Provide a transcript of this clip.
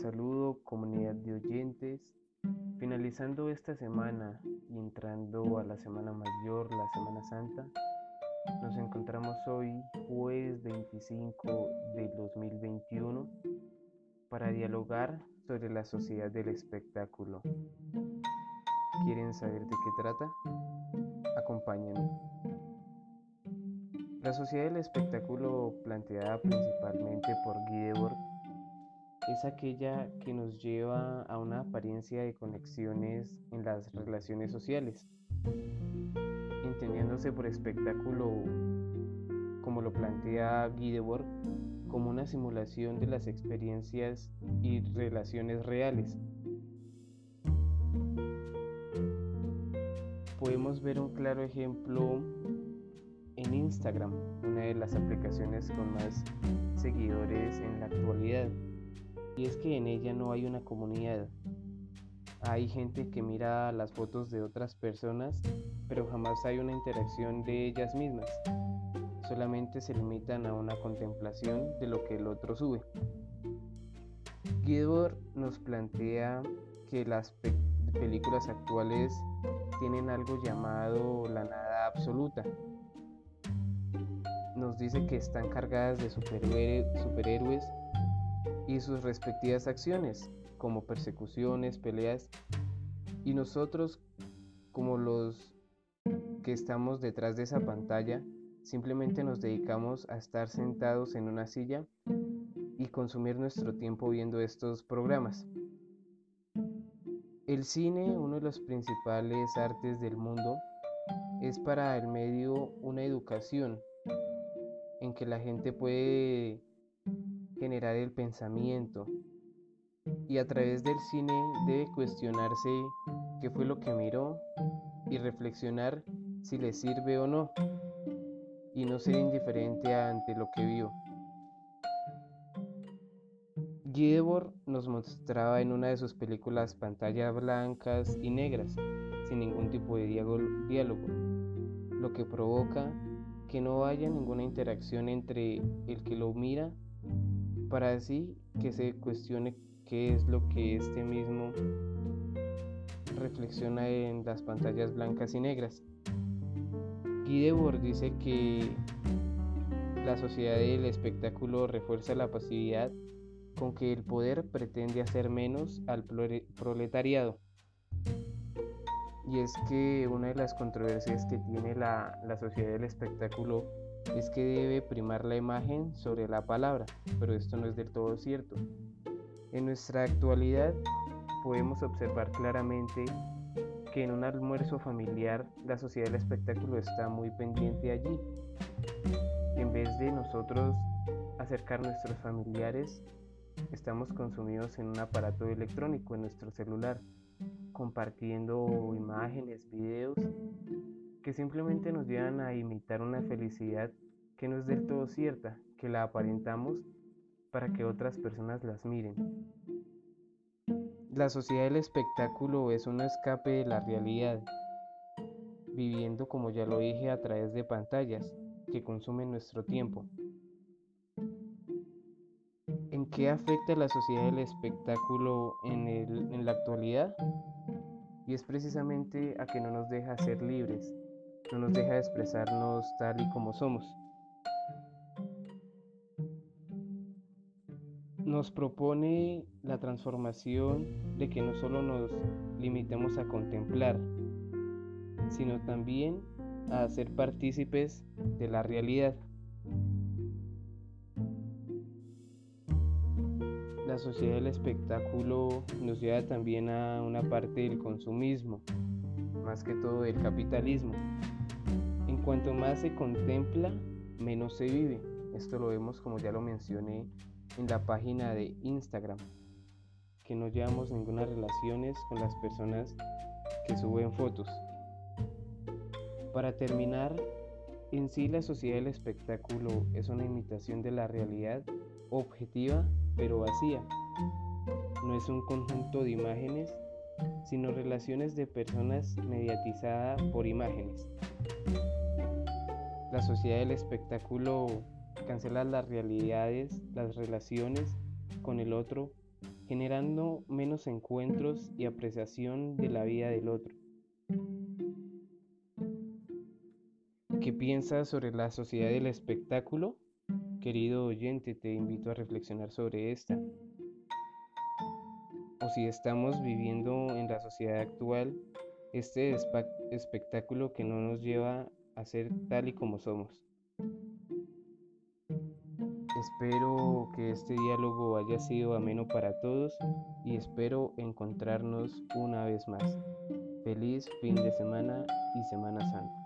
saludo comunidad de oyentes. Finalizando esta semana y entrando a la Semana Mayor, la Semana Santa, nos encontramos hoy jueves 25 de 2021 para dialogar sobre la sociedad del espectáculo. ¿Quieren saber de qué trata? Acompáñenme. La sociedad del espectáculo planteada principalmente por Guy Debord es aquella que nos lleva a una apariencia de conexiones en las relaciones sociales, entendiéndose por espectáculo, como lo plantea Guy Debord, como una simulación de las experiencias y relaciones reales. Podemos ver un claro ejemplo en Instagram, una de las aplicaciones con más seguidores en la actualidad y es que en ella no hay una comunidad. Hay gente que mira las fotos de otras personas, pero jamás hay una interacción de ellas mismas. Solamente se limitan a una contemplación de lo que el otro sube. Gilbert nos plantea que las películas actuales tienen algo llamado la nada absoluta. Nos dice que están cargadas de superhéroes y sus respectivas acciones, como persecuciones, peleas, y nosotros, como los que estamos detrás de esa pantalla, simplemente nos dedicamos a estar sentados en una silla y consumir nuestro tiempo viendo estos programas. El cine, uno de los principales artes del mundo, es para el medio una educación en que la gente puede generar el pensamiento y a través del cine debe cuestionarse qué fue lo que miró y reflexionar si le sirve o no y no ser indiferente ante lo que vio. Guidebord nos mostraba en una de sus películas pantallas blancas y negras, sin ningún tipo de diálogo, lo que provoca que no haya ninguna interacción entre el que lo mira para así que se cuestione qué es lo que este mismo reflexiona en las pantallas blancas y negras. Guy Debord dice que la sociedad del espectáculo refuerza la pasividad con que el poder pretende hacer menos al proletariado. Y es que una de las controversias que tiene la, la sociedad del espectáculo es que debe primar la imagen sobre la palabra, pero esto no es del todo cierto. En nuestra actualidad podemos observar claramente que en un almuerzo familiar la sociedad del espectáculo está muy pendiente allí. En vez de nosotros acercar nuestros familiares, estamos consumidos en un aparato electrónico, en nuestro celular, compartiendo imágenes, videos que simplemente nos llevan a imitar una felicidad que no es del todo cierta, que la aparentamos para que otras personas las miren. La sociedad del espectáculo es un escape de la realidad, viviendo como ya lo dije a través de pantallas que consumen nuestro tiempo. ¿En qué afecta la sociedad del espectáculo en, en la actualidad? Y es precisamente a que no nos deja ser libres, no nos deja expresarnos tal y como somos. Nos propone la transformación de que no solo nos limitemos a contemplar, sino también a ser partícipes de la realidad. La sociedad del espectáculo nos lleva también a una parte del consumismo, más que todo del capitalismo. Cuanto más se contempla, menos se vive. Esto lo vemos como ya lo mencioné en la página de Instagram, que no llevamos ninguna relaciones con las personas que suben fotos. Para terminar, en sí la sociedad del espectáculo es una imitación de la realidad objetiva pero vacía. No es un conjunto de imágenes, sino relaciones de personas mediatizadas por imágenes. La sociedad del espectáculo cancela las realidades, las relaciones con el otro, generando menos encuentros y apreciación de la vida del otro. ¿Qué piensas sobre la sociedad del espectáculo? Querido oyente, te invito a reflexionar sobre esta. O si estamos viviendo en la sociedad actual este espectáculo que no nos lleva a ser tal y como somos. Espero que este diálogo haya sido ameno para todos y espero encontrarnos una vez más. Feliz fin de semana y Semana Santa.